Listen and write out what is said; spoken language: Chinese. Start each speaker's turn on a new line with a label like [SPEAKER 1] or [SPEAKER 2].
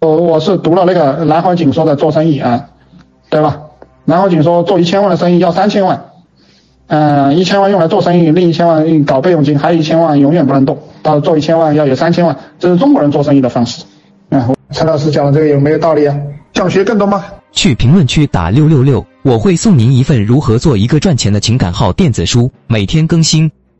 [SPEAKER 1] 我我是读了那个南怀瑾说的做生意啊，对吧？南怀瑾说做一千万的生意要三千万，嗯，一千万用来做生意，另一千万搞备用金，还有一千万永远不能动。到做一千万要有三千万，这是中国人做生意的方式。啊，陈老师讲的这个有没有道理啊？想学更多吗？
[SPEAKER 2] 去评论区打六六六，我会送您一份如何做一个赚钱的情感号电子书，每天更新。